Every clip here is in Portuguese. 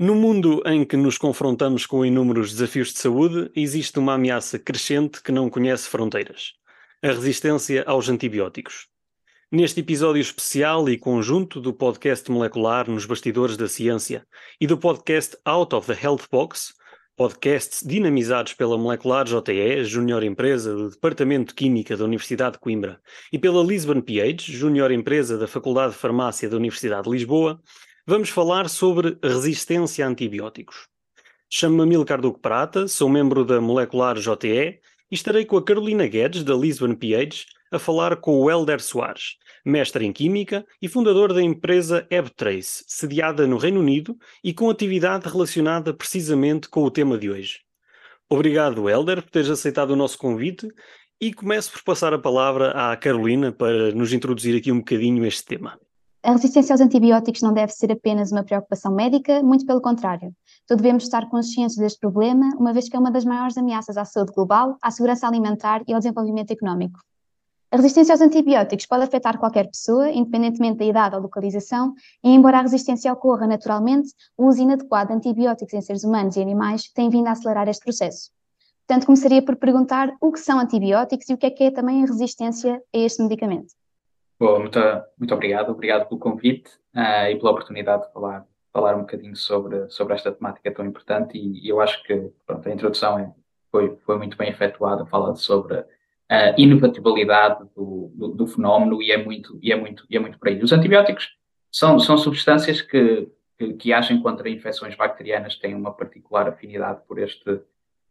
No mundo em que nos confrontamos com inúmeros desafios de saúde, existe uma ameaça crescente que não conhece fronteiras: a resistência aos antibióticos. Neste episódio especial e conjunto do podcast molecular Nos Bastidores da Ciência e do podcast Out of the Health Box, podcasts dinamizados pela Molecular JE, júnior empresa do Departamento de Química da Universidade de Coimbra, e pela Lisbon PH, júnior empresa da Faculdade de Farmácia da Universidade de Lisboa, vamos falar sobre resistência a antibióticos. Chamo-me Amilcar Duque Prata, sou membro da Molecular JE e estarei com a Carolina Guedes, da Lisbon PH, a falar com o Helder Soares, mestre em Química e fundador da empresa EbTrace, sediada no Reino Unido e com atividade relacionada precisamente com o tema de hoje. Obrigado, Helder, por teres aceitado o nosso convite e começo por passar a palavra à Carolina para nos introduzir aqui um bocadinho este tema. A resistência aos antibióticos não deve ser apenas uma preocupação médica, muito pelo contrário. Todos devemos estar conscientes deste problema, uma vez que é uma das maiores ameaças à saúde global, à segurança alimentar e ao desenvolvimento económico. A resistência aos antibióticos pode afetar qualquer pessoa, independentemente da idade ou localização, e embora a resistência ocorra naturalmente, o uso inadequado de antibióticos em seres humanos e animais tem vindo a acelerar este processo. Portanto, começaria por perguntar o que são antibióticos e o que é que é também a resistência a este medicamento. Bom, muito, muito obrigado, obrigado pelo convite uh, e pela oportunidade de falar, falar um bocadinho sobre, sobre esta temática tão importante e, e eu acho que pronto, a introdução é, foi, foi muito bem efetuada, fala sobre a inovatibilidade do, do, do, fenómeno e é muito, e é muito, e é muito por aí. Os antibióticos são, são substâncias que, que, que agem contra infecções bacterianas, têm uma particular afinidade por este,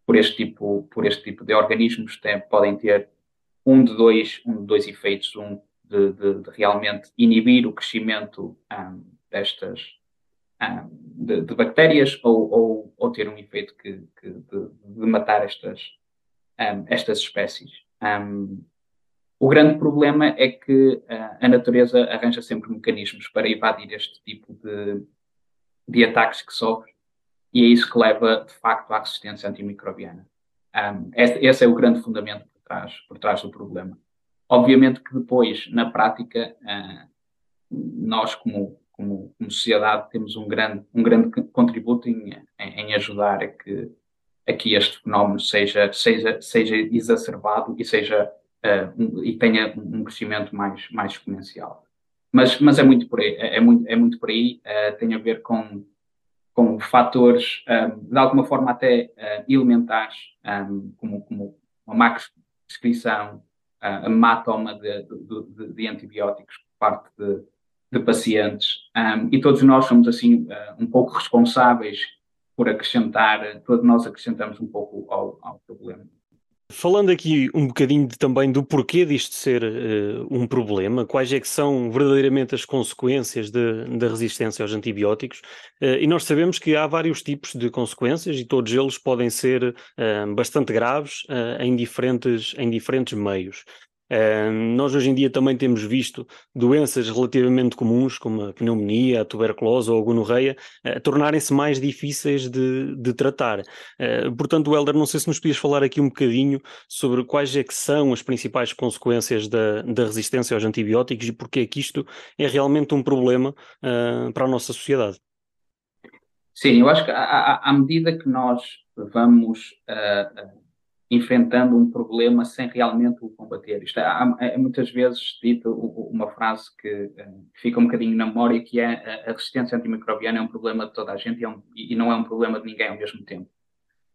por este, tipo, por este tipo de organismos, têm, podem ter um de dois, um de dois efeitos, um de, de, de realmente inibir o crescimento um, destas um, de, de, bactérias ou, ou, ou, ter um efeito que, que de, matar estas, um, estas espécies. o grande problema é que uh, a natureza arranja sempre mecanismos para evadir este tipo de, de ataques que sofre e é isso que leva, de facto, à resistência antimicrobiana. esse, esse é o grande fundamento por trás, por trás do problema. Obviamente que depois, na prática, uh, nós, como, como, como, sociedade, temos um grande, um grande contributo em, em, ajudar a que, a que este fenómeno seja, seja, seja exacerbado e, seja, um, e tenha um crescimento mais, mais exponencial. Mas, mas é muito por aí, é, é muito, é muito por aí uh, tem a ver com, com fatores, de alguma forma até elementares, como, como uma má descrição, a má toma de, de, de, antibióticos por parte de, de pacientes. Um, e todos nós somos, assim, uh, um pouco responsáveis por acrescentar, todos nós acrescentamos um pouco ao, ao problema. Falando aqui um bocadinho de, também do porquê disto ser uh, um problema, quais é que são verdadeiramente as consequências da resistência aos antibióticos, uh, e nós sabemos que há vários tipos de consequências e todos eles podem ser uh, bastante graves em, diferentes, em diferentes meios. Uh, nós hoje em dia também temos visto doenças relativamente comuns, como a pneumonia, a tuberculose ou a gonorreia, uh, tornarem-se mais difíceis de, de tratar. Uh, portanto, Helder, não sei se nos podias falar aqui um bocadinho sobre quais é que são as principais consequências da, da resistência aos antibióticos e porque é que isto é realmente um problema para a nossa sociedade. Sim, eu acho que à, à medida que nós vamos enfrentando um problema sem realmente o combater. Isto é, é muitas vezes dito uma frase que uh, fica um bocadinho na memória, que é a resistência antimicrobiana é um problema de toda a gente e, é um, e não é um problema de ninguém ao mesmo tempo.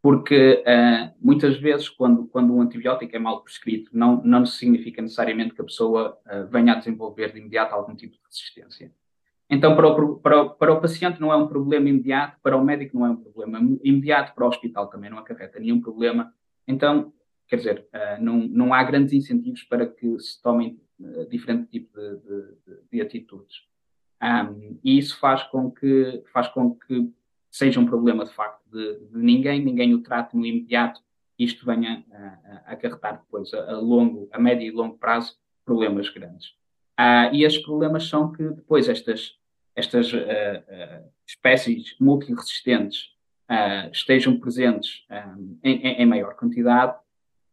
Porque uh, muitas vezes, quando, quando um antibiótico é mal prescrito, não, não significa necessariamente que a pessoa venha a desenvolver de imediato algum tipo de resistência. Então, para o, para, o, para o paciente não é um problema imediato, para o médico não é um problema imediato, para o hospital também não acarreta nenhum problema, então, quer dizer, uh, não, não há grandes incentivos para que se tomem uh, diferente tipo de, de, de atitudes. Um, e isso faz com que faz com que seja um problema de facto de, de ninguém, ninguém o trate no imediato isto venha a, a acarretar depois a, a, longo, a médio e longo prazo problemas grandes. Uh, e estes problemas são que depois estas, estas uh, uh, espécies multiresistentes estejam presentes um, em, em, maior quantidade,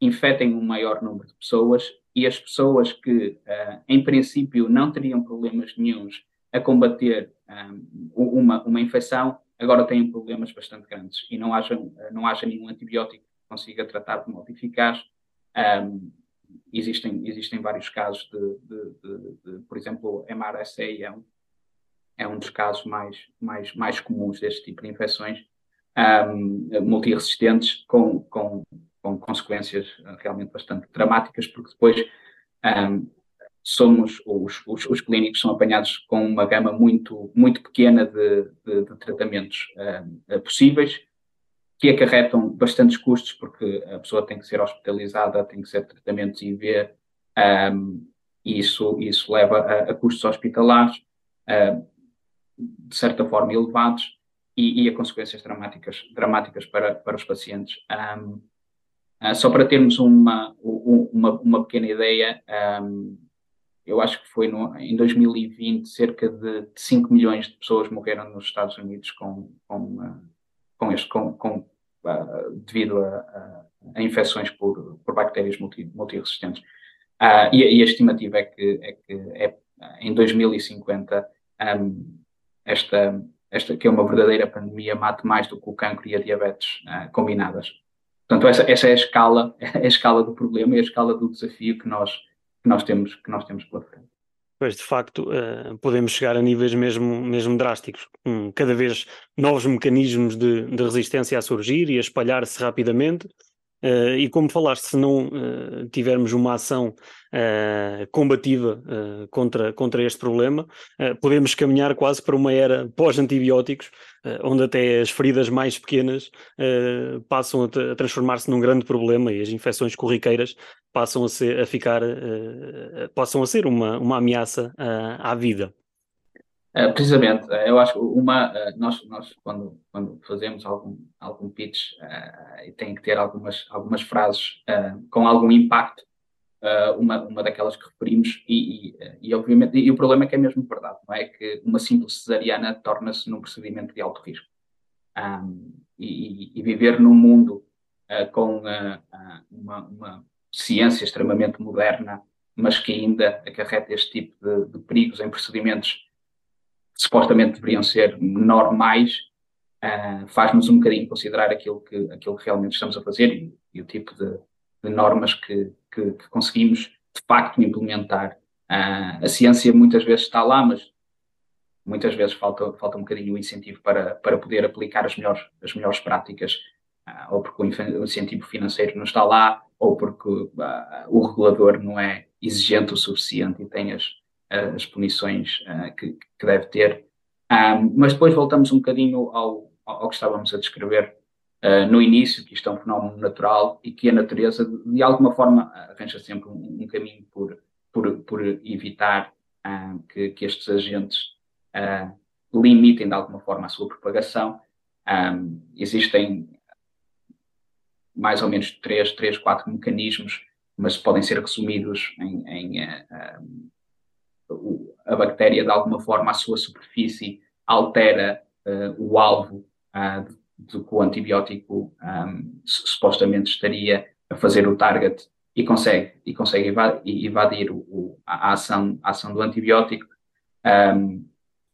infectem um maior número de pessoas e as pessoas que, em princípio, não teriam problemas nenhums a combater um, uma, uma infecção, agora têm problemas bastante grandes e não haja, não haja nenhum antibiótico que consiga tratar de modo eficaz. Um, existem, existem vários casos de, de, de, de por exemplo, MRSA é um, é um dos casos mais, mais, mais comuns deste tipo de infecções um, multiresistentes com, com, com consequências realmente bastante dramáticas, porque depois um, somos, os, os, os, clínicos são apanhados com uma gama muito, muito pequena de, de, de tratamentos uh, possíveis, que acarretam bastantes custos, porque a pessoa tem que ser hospitalizada, tem que ser tratamentos IV, um, e isso, isso leva a, a custos hospitalares, uh, de certa forma elevados, e, e, a consequências dramáticas, dramáticas para, para os pacientes. Um, uh, ah, só para termos uma, uma, uma pequena ideia, um, eu acho que foi no, em 2020 cerca de 5 milhões de pessoas morreram nos Estados Unidos com, com, uh, com este, com, com uh, devido a, a, infecções por, por bactérias multi, multiresistentes. Uh, e, e, a estimativa é que, é que é, em 2050 um, esta, esta que é uma verdadeira pandemia mate mais do que o cancro e a diabetes combinadas. Portanto, essa, essa é a escala, é a escala do problema e a escala do desafio que nós que nós temos, que nós temos pela frente. Pois, de facto, uh, podemos chegar a níveis mesmo, mesmo drásticos, com cada vez novos mecanismos de, de resistência a surgir e a espalhar-se rapidamente, Uh, e como falaste, se não uh, tivermos uma ação uh, combativa contra, contra este problema, podemos caminhar quase para uma era pós-antibióticos, onde até as feridas mais pequenas passam a, a transformar-se num grande problema e as infecções corriqueiras passam a, ser, a ficar, passam a ser uma, uma ameaça à vida. Uh, precisamente, uh, eu acho uma uh, nós, nós quando, quando fazemos algum, algum pitch uh, tem que ter algumas, algumas frases com algum impacto, uma, uma daquelas que referimos, e, e, e, obviamente, e o problema é que é mesmo verdade, não é? Que uma simples cesariana torna-se num procedimento de alto risco. Um, e, e, viver num mundo com uma, uma ciência extremamente moderna, mas que ainda acarreta este tipo de, de perigos em procedimentos supostamente deveriam ser normais, uh, faz-nos um bocadinho considerar aquilo que, aquilo que realmente estamos a fazer e, e o tipo de, de normas que, que, que, conseguimos de facto implementar. Uh, a ciência muitas vezes está lá, mas muitas vezes falta, falta um bocadinho o incentivo para, para poder aplicar as melhores, as melhores práticas, uh, ou porque o incentivo financeiro não está lá, ou porque uh, o regulador não é exigente o suficiente e tem as, as punições uh, que, que, deve ter. Mas depois voltamos um bocadinho ao, ao que estávamos a descrever uh, no início, que isto é um fenómeno natural e que a natureza, de alguma forma, arranja sempre um, um caminho por, por, por evitar que, que, estes agentes limitem, de alguma forma, a sua propagação. Existem mais ou menos três, três, quatro mecanismos, mas podem ser resumidos em, em a bactéria, de alguma forma, a sua superfície altera uh, o alvo uh, do que o antibiótico um, supostamente estaria a fazer o target e consegue, e consegue evadir, o, a, ação, a ação do antibiótico, um,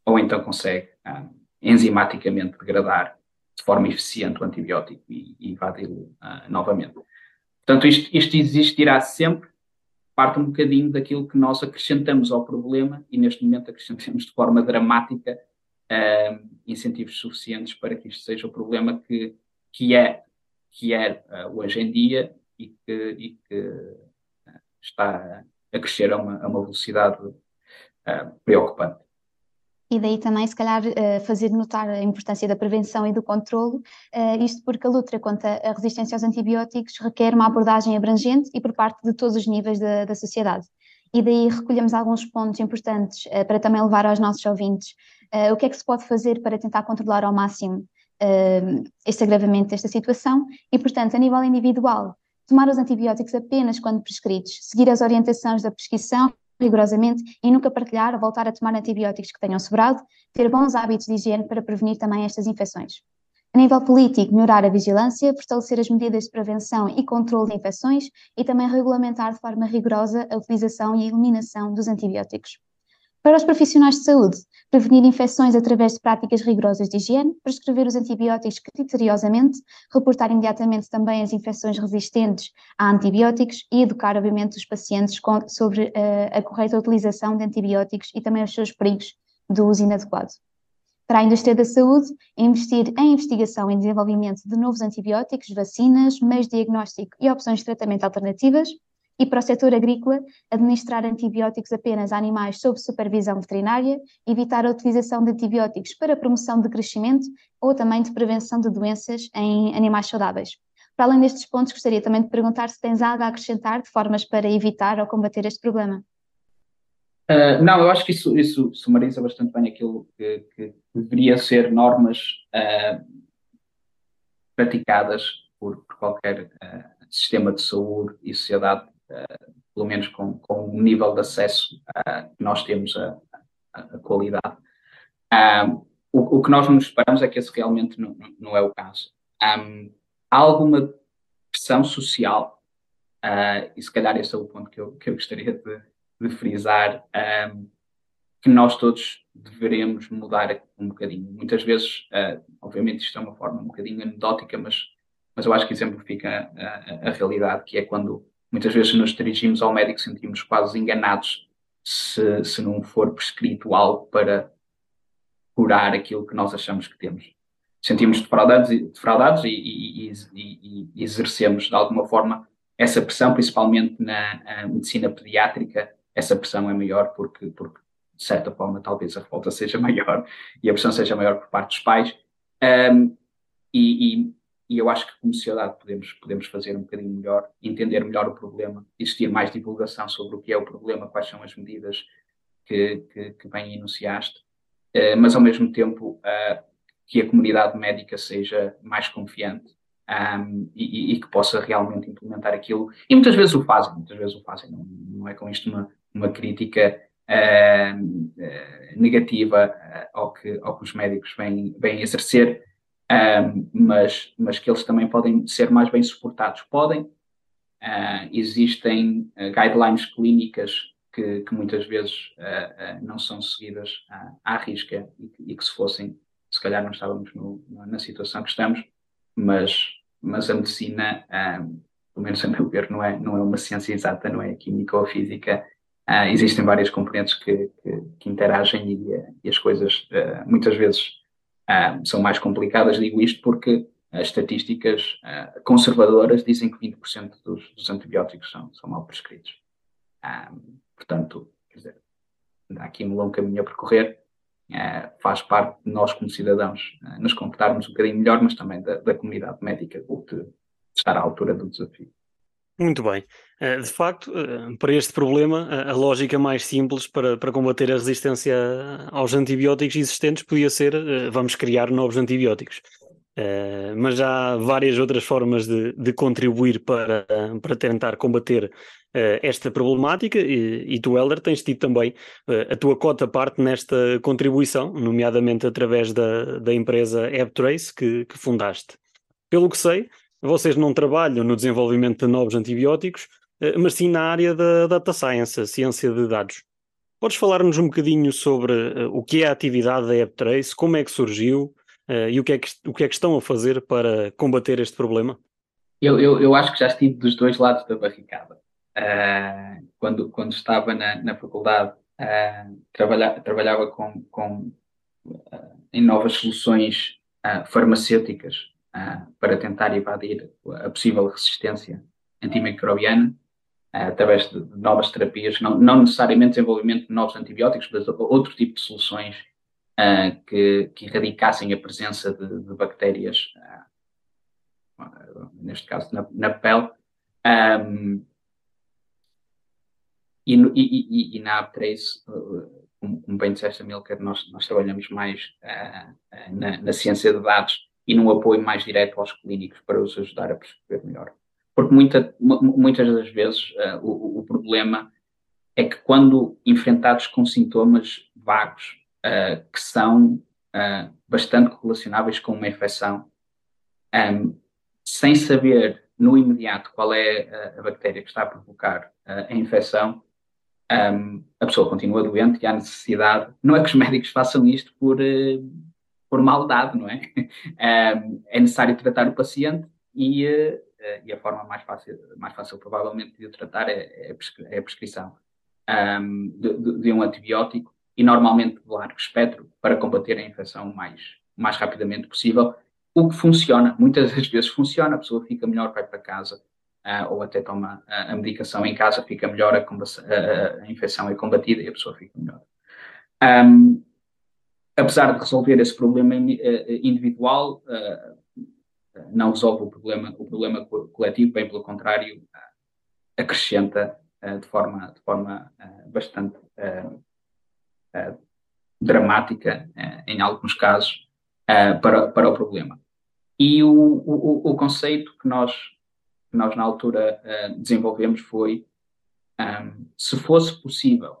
ou então consegue um, enzimaticamente degradar de forma eficiente o antibiótico e, e evadi-lo uh, novamente. Portanto, isto, isto existirá sempre parte um bocadinho daquilo que nós acrescentamos ao problema e neste momento acrescentamos de forma dramática uh, incentivos suficientes para que isto seja o problema que, que é, que é uh, hoje em dia e que, e que uh, está a crescer a uma, a uma velocidade preocupante. E daí também, se calhar, eh, fazer notar a importância da prevenção e do controlo, eh, isto porque a luta contra a resistência aos antibióticos requer uma abordagem abrangente e por parte de todos os níveis da, da sociedade. E daí recolhemos alguns pontos importantes eh, para também levar aos nossos ouvintes o que é que se pode fazer para tentar controlar ao máximo este agravamento desta situação e, portanto, a nível individual, tomar os antibióticos apenas quando prescritos, seguir as orientações da prescrição rigorosamente e nunca partilhar ou voltar a tomar antibióticos que tenham sobrado, ter bons hábitos de higiene para prevenir também estas infecções. A nível político, melhorar a vigilância, fortalecer as medidas de prevenção e controle de infecções e também regulamentar de forma rigorosa a utilização e eliminação dos antibióticos. Para os profissionais de saúde, prevenir infecções através de práticas rigorosas de higiene, prescrever os antibióticos criteriosamente, reportar imediatamente também as infecções resistentes a antibióticos e educar, obviamente, os pacientes com, sobre uh, a correta utilização de antibióticos e também os seus perigos do uso inadequado. Para a indústria da saúde, investir em investigação e desenvolvimento de novos antibióticos, vacinas, meios de diagnóstico e opções de tratamento alternativas, e para o setor agrícola, administrar antibióticos apenas a animais sob supervisão veterinária, evitar a utilização de antibióticos para promoção de crescimento ou também de prevenção de doenças em animais saudáveis. Para além destes pontos, gostaria também de perguntar se tens algo a acrescentar de formas para evitar ou combater este problema. Uh, não, eu acho que isso, isso sumariza bastante bem aquilo que, que deveria ser normas uh, praticadas por, por qualquer uh, sistema de saúde e sociedade pelo menos com, com o nível de acesso uh, que nós temos a, a, qualidade. O, o, que nós nos esperamos é que esse realmente não, não é o caso. Um, há alguma pressão social, uh, e se calhar esse é o ponto que eu, que eu gostaria de, de frisar, um, que nós todos deveremos mudar um bocadinho. Muitas vezes, uh, obviamente, isto é uma forma um bocadinho anedótica, mas, mas eu acho que exemplifica a, a, a realidade, que é quando Muitas vezes nos dirigimos ao médico sentimos quase enganados se, se não for prescrito algo para curar aquilo que nós achamos que temos. Sentimos defraudados, defraudados e, e, e, e exercemos de alguma forma essa pressão, principalmente na medicina pediátrica, essa pressão é maior porque, porque, de certa forma, talvez a revolta seja maior e a pressão seja maior por parte dos pais. Um, e, e eu acho que como sociedade podemos, podemos fazer um bocadinho melhor, entender melhor o problema, existir mais divulgação sobre o que é o problema, quais são as medidas que, que, que bem enunciaste, uh, mas ao mesmo tempo uh, que a comunidade médica seja mais confiante e, e, que possa realmente implementar aquilo. E muitas vezes o fazem, muitas vezes o fazem, não, não é com isto uma, uma crítica uh, negativa ao, que, ao que os médicos vêm, vêm exercer, mas, mas que eles também podem ser mais bem suportados. Podem. Uh, existem uh, guidelines clínicas que, que muitas vezes uh, não são seguidas à risca e que, e que, se fossem, se calhar não estávamos no, na situação que estamos, mas, mas a medicina, pelo menos a meu ver, não é, não é uma ciência exata, não é química ou física. existem várias componentes que, que, que interagem e, e, as coisas muitas vezes uh, são mais complicadas, digo isto porque as estatísticas uh, conservadoras dizem que 20% dos, dos, antibióticos são, são mal prescritos. Um, portanto, quer dizer, há aqui um longo caminho a percorrer. Faz parte de nós, como cidadãos, nos comportarmos um bocadinho melhor, mas também da, da comunidade médica, de, de estar à altura do desafio. Muito bem. Eh, de facto, eh, para este problema, a lógica mais simples para, para combater a resistência aos antibióticos existentes podia ser eh, vamos criar novos antibióticos. Mas há várias outras formas de, de contribuir para, para tentar combater esta problemática e, e tu, Helder, tens tido também a tua cota parte nesta contribuição, nomeadamente através da, da empresa AppTrace que, que fundaste. Pelo que sei, vocês não trabalham no desenvolvimento de novos antibióticos, eh, mas sim na área da data science, a ciência de dados. Podes falar-nos um bocadinho sobre uh, o que é a atividade da AppTrace, como é que surgiu uh, e o que, é que, o que é que estão a fazer para combater este problema? Eu, eu, eu acho que já estive dos dois lados da barricada. Uh, quando, quando estava na, na faculdade, trabalha, trabalhava com, com em novas soluções farmacêuticas para tentar evadir a possível resistência antimicrobiana uh, através de novas terapias, não, não, necessariamente desenvolvimento de novos antibióticos, mas outro tipo de soluções uh, que, que, erradicassem a presença de, de bactérias, uh, neste caso na, na pele. Um, e, e, e, e, na Aptrace, como, bem disseste, Milker, nós, nós trabalhamos mais na, na ciência de dados e num apoio mais direto aos clínicos para os ajudar a perceber melhor. Porque muita, muitas das vezes uh, o, o, problema é que quando enfrentados com sintomas vagos uh, que são uh, bastante relacionáveis com uma infecção, um, sem saber no imediato qual é a, bactéria que está a provocar a infecção, um, a pessoa continua doente e há necessidade. Não é que os médicos façam isto por, por maldade, não é? É necessário tratar o paciente e, uh, e, a forma mais fácil, mais fácil provavelmente de o tratar é, é, é a prescrição de, um antibiótico e normalmente de largo espectro para combater a infecção o mais, mais rapidamente possível. O que funciona, muitas das vezes funciona, a pessoa fica melhor, vai para casa, uh, ou até toma a, a medicação em casa, fica melhor, a, a, infecção é combatida e a pessoa fica melhor. Apesar de resolver esse problema eh, individual, uh, não resolve o problema, o problema coletivo, bem pelo contrário, acrescenta de forma, de forma bastante dramática, em alguns casos, para, para o problema. E o, o, o conceito que nós que nós na altura desenvolvemos foi se fosse possível,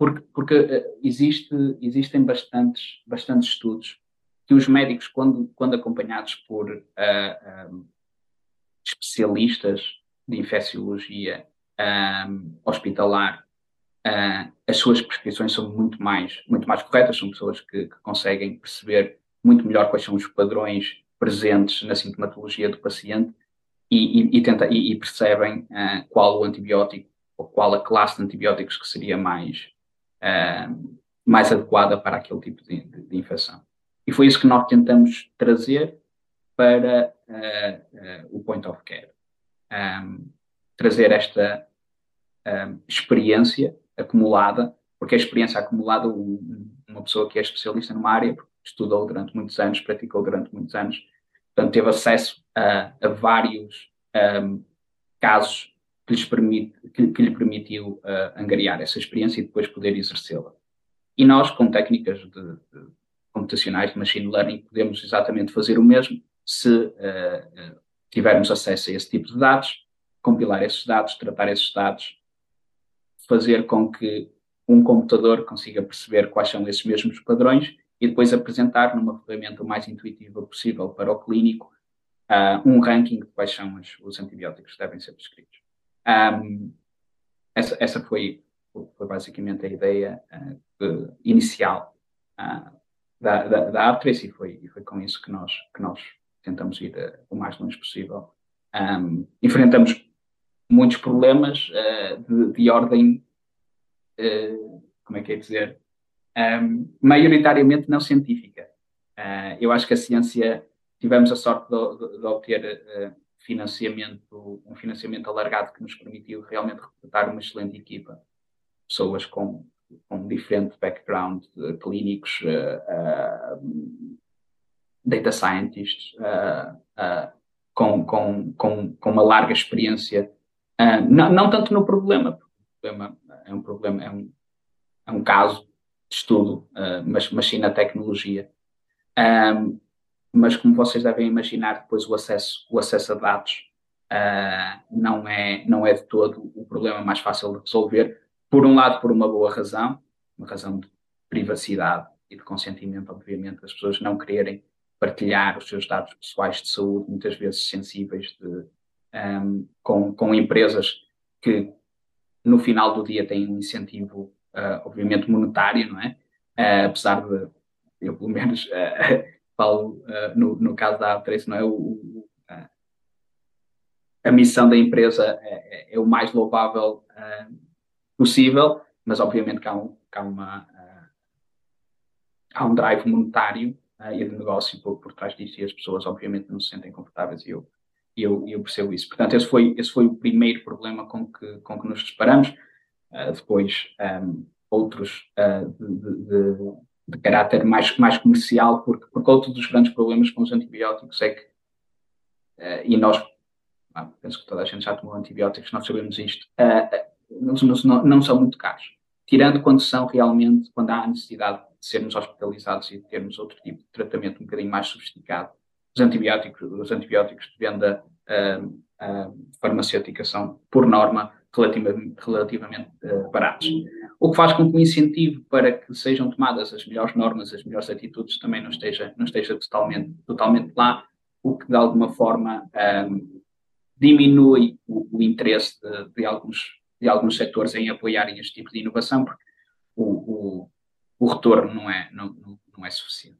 porque, porque uh, existe, existem bastantes, bastantes estudos que os médicos, quando, quando acompanhados por uh, eh, um, especialistas de infecciologia um, hospitalar, as suas prescrições são muito mais, muito mais corretas, são pessoas que, que conseguem perceber muito melhor quais são os padrões presentes na sintomatologia do paciente e, e, e, tenta, e percebem uh, qual o antibiótico ou qual a classe de antibióticos que seria mais, uh, mais adequada para aquele tipo de, de, de, infecção. E foi isso que nós tentamos trazer para uh, o point of care. Um, trazer esta experiência acumulada, porque a experiência acumulada, um, uma pessoa que é especialista numa área, estudou durante muitos anos, praticou durante muitos anos, Portanto, teve acesso a, a vários casos que, lhes permite, que, que lhe permitiu uh, angariar essa experiência e depois poder exercê-la. E nós, com técnicas de, de computacionais de machine learning, podemos exatamente fazer o mesmo se uh, tivermos acesso a esse tipo de dados, compilar esses dados, tratar esses dados, fazer com que um computador consiga perceber quais são esses mesmos padrões e depois apresentar numa ferramenta o mais intuitiva possível para o clínico uh, um ranking de quais são os, os antibióticos que devem ser prescritos. Um, essa, essa foi, foi, basicamente a ideia uh, inicial uh, da, da, da Aptrace e foi, foi com isso que nós, que nós tentamos ir o mais longe possível. Um, enfrentamos muitos problemas de, de, ordem, como é que é dizer, um, maioritariamente não científica. Eu acho que a ciência, tivemos a sorte de, de, de obter financiamento, um financiamento alargado que nos permitiu realmente recrutar uma excelente equipa, pessoas com, com diferente background, uh, clínicos, data scientists, com, com, com, com uma larga experiência, não, não tanto no problema, problema é um problema, é um, é um caso estudo, uh, mas, mas sim na tecnologia. Um, mas como vocês devem imaginar, depois o acesso, o acesso a dados uh, não, é, não é de todo o problema mais fácil de resolver. Por um lado, por uma boa razão, uma razão de privacidade e de consentimento, obviamente, das pessoas não quererem partilhar os seus dados pessoais de saúde, muitas vezes sensíveis, de, um, com, com empresas que no final do dia têm um incentivo uh, obviamente monetário, não é? Uh, apesar de, eu pelo menos uh, falo no, no, caso da A3, não é? O, o, a missão da empresa é, é, é o mais louvável possível, mas obviamente que há, um, que há uma há um drive monetário uh, e de negócio por, por trás disso e as pessoas obviamente não se sentem confortáveis e eu, eu, eu percebo isso. Portanto, esse foi, esse foi o primeiro problema com que, com que nos deparamos. Uh, depois um, outros uh, de, de, de, caráter mais, mais comercial, porque, porque outro dos grandes problemas com os antibióticos é que, uh, e nós, ah, penso que toda a gente já tomou antibióticos, nós sabemos isto, não, não, não, são muito caros. Tirando quando são realmente, quando há necessidade sermos hospitalizados e de termos outro tipo de tratamento um bocadinho mais sofisticado. Os antibióticos, os antibióticos de venda uh, uh, farmacêutica são, por norma, relativamente, uh, baratos. O que faz com que o incentivo para que sejam tomadas as melhores normas, as melhores atitudes, também não esteja, não esteja totalmente, totalmente lá, o que de alguma forma um, diminui o, o interesse de, de, alguns, de alguns setores em apoiarem este tipo de inovação, porque o, o, o retorno não é, não, não é suficiente.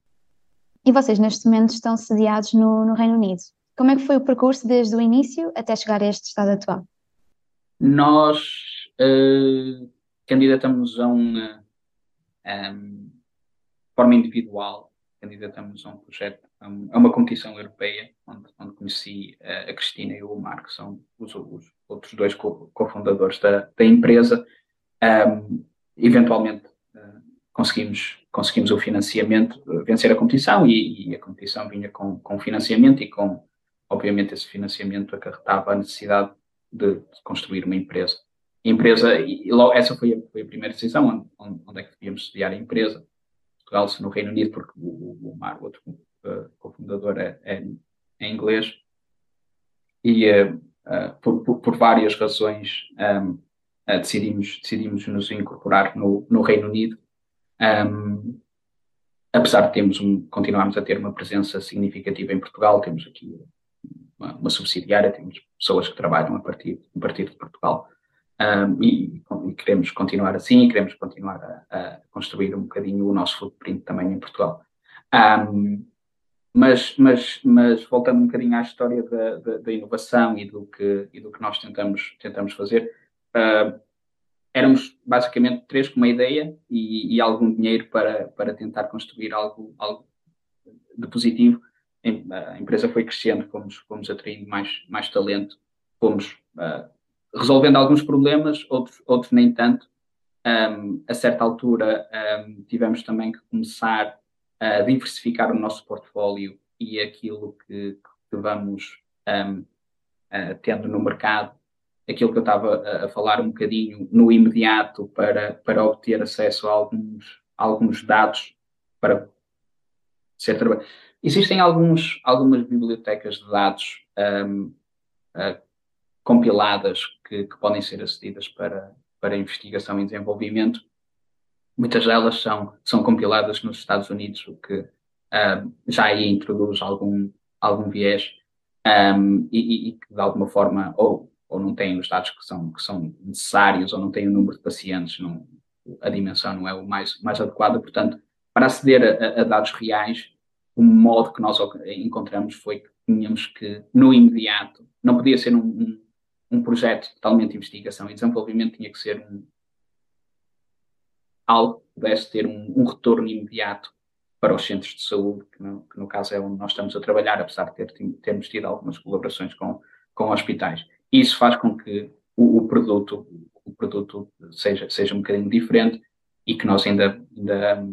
E vocês, neste momento, estão sediados no, no Reino Unido. Como é que foi o percurso desde o início até chegar a este estado atual? Nós uh, candidatamos a uma um, forma individual, candidatamos a um projeto, a uma competição europeia, onde, onde conheci a Cristina e o Omar, que são os, os outros dois cofundadores da, da empresa. Um, eventualmente uh, conseguimos, conseguimos o financiamento, vencer a competição, e, e a competição vinha com, com financiamento e com, obviamente, esse financiamento acarretava a necessidade de, construir uma empresa. Empresa, e logo, essa foi a, foi a primeira decisão, onde, onde, é que devíamos sediar a empresa. Portugal, se no Reino Unido, porque o, o Mar, o outro uh, cofundador, é, é, é, inglês. E uh, uh, por, por, por, várias razões um, decidimos, decidimos nos incorporar no, no Reino Unido. Um, apesar de termos um, continuarmos a ter uma presença significativa em Portugal, temos aqui uma, uma, subsidiária, temos pessoas que trabalham a partir, a partir de Portugal. Um, e, e, queremos continuar assim, e queremos continuar a, a, construir um bocadinho o nosso footprint também em Portugal. Um, mas, mas, mas voltando um bocadinho à história da, da, da, inovação e do que, e do que nós tentamos, tentamos fazer, uh, éramos basicamente três com uma ideia e, e, algum dinheiro para, para tentar construir algo, algo de positivo a empresa foi crescendo, fomos, fomos atraindo mais, mais talento, fomos uh, resolvendo alguns problemas, outros, outros nem tanto. Um, a certa altura um, tivemos também que começar a diversificar o nosso portfólio e aquilo que, que vamos um, uh, tendo no mercado, aquilo que eu estava a, a, falar um bocadinho no imediato para, para obter acesso a alguns, alguns dados para ser trabalhado Existem alguns, algumas bibliotecas de dados um, uh, ah, compiladas que, que, podem ser acedidas para, para investigação e desenvolvimento. Muitas delas são, são compiladas nos Estados Unidos, o que uh, já aí introduz algum, algum viés um, e, que de alguma forma ou, ou não têm os dados que são, que são necessários ou não têm o número de pacientes, não, a dimensão não é o mais, mais adequada. Portanto, para aceder a, a dados reais, o modo que nós encontramos foi que tínhamos que, no imediato, não podia ser um, um, um projeto totalmente de investigação e desenvolvimento, tinha que ser um, algo que pudesse ter um, um, retorno imediato para os centros de saúde, que no, que no, caso é onde nós estamos a trabalhar, apesar de ter, termos tido algumas colaborações com, com hospitais. Isso faz com que o, o, produto, o produto seja, seja um bocadinho diferente e que nós ainda, ainda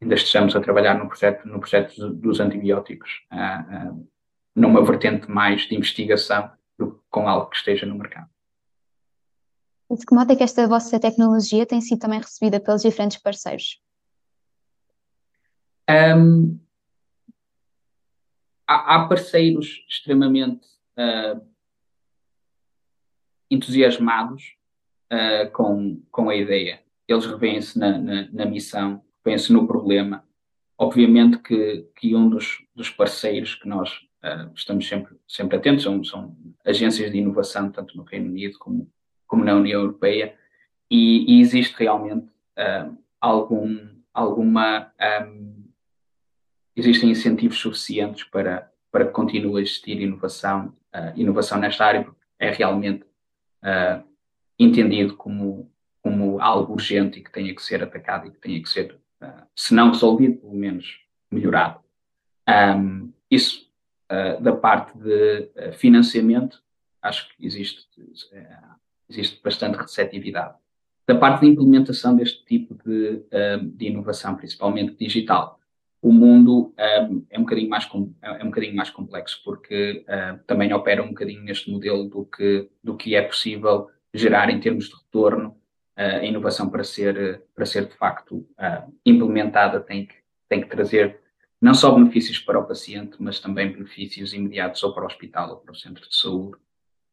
ainda estejamos a trabalhar no projeto, no projeto dos antibióticos, uh, uh, numa vertente mais de investigação do que com algo que esteja no mercado. De que modo é que esta vossa tecnologia tem sido também recebida pelos diferentes parceiros? Um, há, há, parceiros extremamente uh, entusiasmados com, com a ideia. Eles revêem-se na, na, na, missão pense no problema. Obviamente que, que um dos, dos parceiros que nós uh, estamos sempre, sempre atentos são, são agências de inovação, tanto no Reino Unido como, como na União Europeia, e, e existe realmente uh, algum, alguma. Um, existem incentivos suficientes para, para que continue a existir inovação, uh, inovação nesta área, porque é realmente entendido como, como algo urgente e que tenha que ser atacado e que tenha que ser se não resolvido, pelo menos melhorado. Um, isso uh, da parte de uh, financiamento, acho que existe, existe bastante receptividade. Da parte de implementação deste tipo de, de inovação, principalmente digital, o mundo um, é, um bocadinho mais, é um bocadinho mais complexo, porque uh, também opera um bocadinho neste modelo do que, do que é possível gerar em termos de retorno a inovação para ser, para ser de facto uh, implementada tem que, tem que trazer não só benefícios para o paciente, mas também benefícios imediatos ou para o hospital ou para o centro de saúde.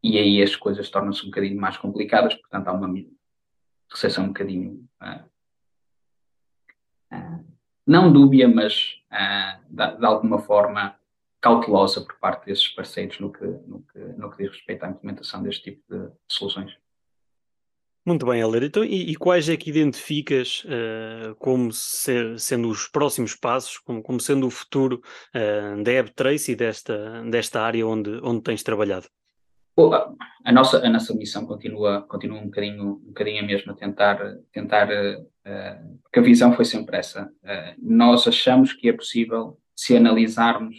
E aí as coisas tornam-se um bocadinho mais complicadas, portanto há uma recepção um bocadinho uh, uh, não dúbia, mas de, alguma forma cautelosa por parte desses parceiros no que, no que, no que diz respeito à implementação deste tipo de soluções. Muito bem, Helder. Então, e, e, quais é que identificas uh, como ser, sendo os próximos passos, como, como sendo o futuro uh, da AppTrace e desta, desta área onde, onde tens trabalhado? a, nossa, a nossa missão continua, continua um, bocadinho, um bocadinho a mesma, tentar, tentar uh, porque a visão foi sempre essa. nós achamos que é possível, se analisarmos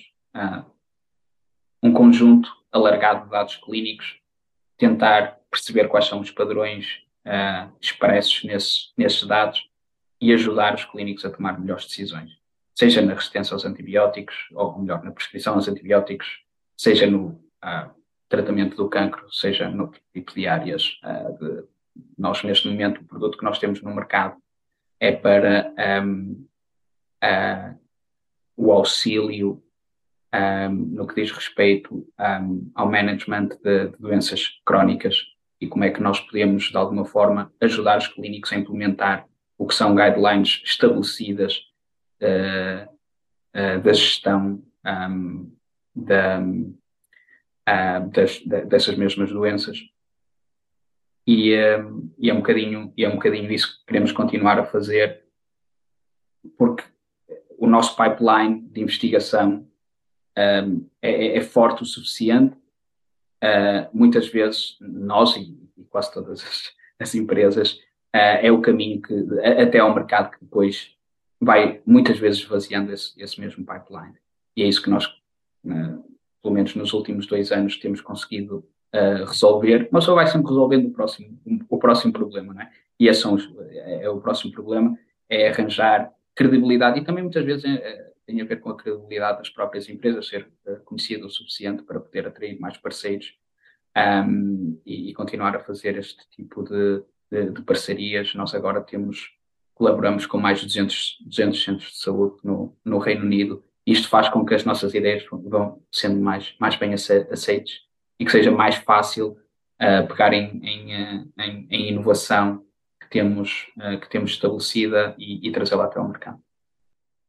um conjunto alargado de dados clínicos, tentar perceber quais são os padrões uh, expressos nesses, nesses dados e ajudar os clínicos a tomar melhores decisões, seja na resistência aos antibióticos, ou melhor, na prescrição aos antibióticos, seja no uh, tratamento do cancro, seja no tipo de áreas. Uh, de, nós, neste momento, o produto que nós temos no mercado é para um, o auxílio um, no que diz respeito um, ao management de, de, doenças crónicas e como é que nós podemos, de alguma forma, ajudar os clínicos a implementar o que são guidelines estabelecidas uh, uh, da gestão um, da, uh, das, dessas mesmas doenças. E, e, é um bocadinho, e é um bocadinho isso que queremos continuar a fazer, porque o nosso pipeline de investigação um, é, é, forte o suficiente uh, muitas vezes nós e, e quase todas as, as empresas uh, é o caminho que até ao mercado que depois vai muitas vezes esvaziando esse, esse mesmo pipeline. E é isso que nós, uh, pelo menos nos últimos dois anos, temos conseguido resolver, mas só vai sempre resolvendo o próximo, o próximo problema, não é? E esse são os, é, é, o próximo problema, é arranjar credibilidade e também muitas vezes é, tem a ver com a credibilidade das próprias empresas, ser uh, conhecido o suficiente para poder atrair mais parceiros um, e, e, continuar a fazer este tipo de, de, de, parcerias. Nós agora temos, colaboramos com mais de 200, 200 centros de saúde no, no Reino Unido. Isto faz com que as nossas ideias vão sendo mais, mais bem aceites e que seja mais fácil uh, pegar em, em, eh, em, em, inovação que temos, uh, que temos estabelecida e, e trazê-la até ao mercado.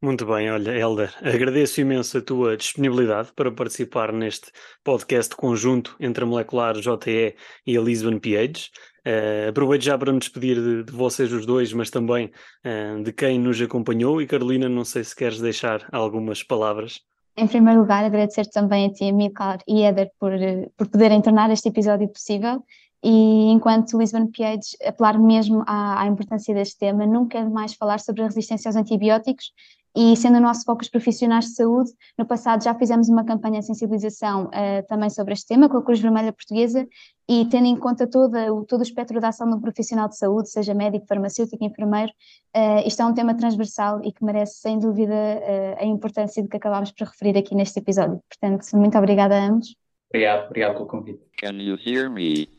Muito bem, olha, Helder, agradeço imenso a tua disponibilidade para participar neste podcast conjunto entre a Molecular JE e a Lisbon PH. Uh, aproveito já para me despedir de, de vocês os dois, mas também uh, de quem nos acompanhou. E Carolina, não sei se queres deixar algumas palavras. Em primeiro lugar, agradecer também a ti, Amilcar e Éder, por, por poderem tornar este episódio possível. E enquanto Lisbon PH apelar mesmo à, à importância deste tema, não quero mais falar sobre a resistência aos antibióticos, e sendo o nosso foco os profissionais de saúde, no passado já fizemos uma campanha de sensibilização uh, também sobre este tema com a Cruz Vermelha Portuguesa e tendo em conta toda, o, todo o espectro da ação do profissional de saúde, seja médico, farmacêutico, enfermeiro, uh, isto é um tema transversal e que merece sem dúvida uh, a importância de que acabámos por referir aqui neste episódio. Portanto, muito obrigada a ambos. Obrigado, obrigado pelo convite. Can you hear me?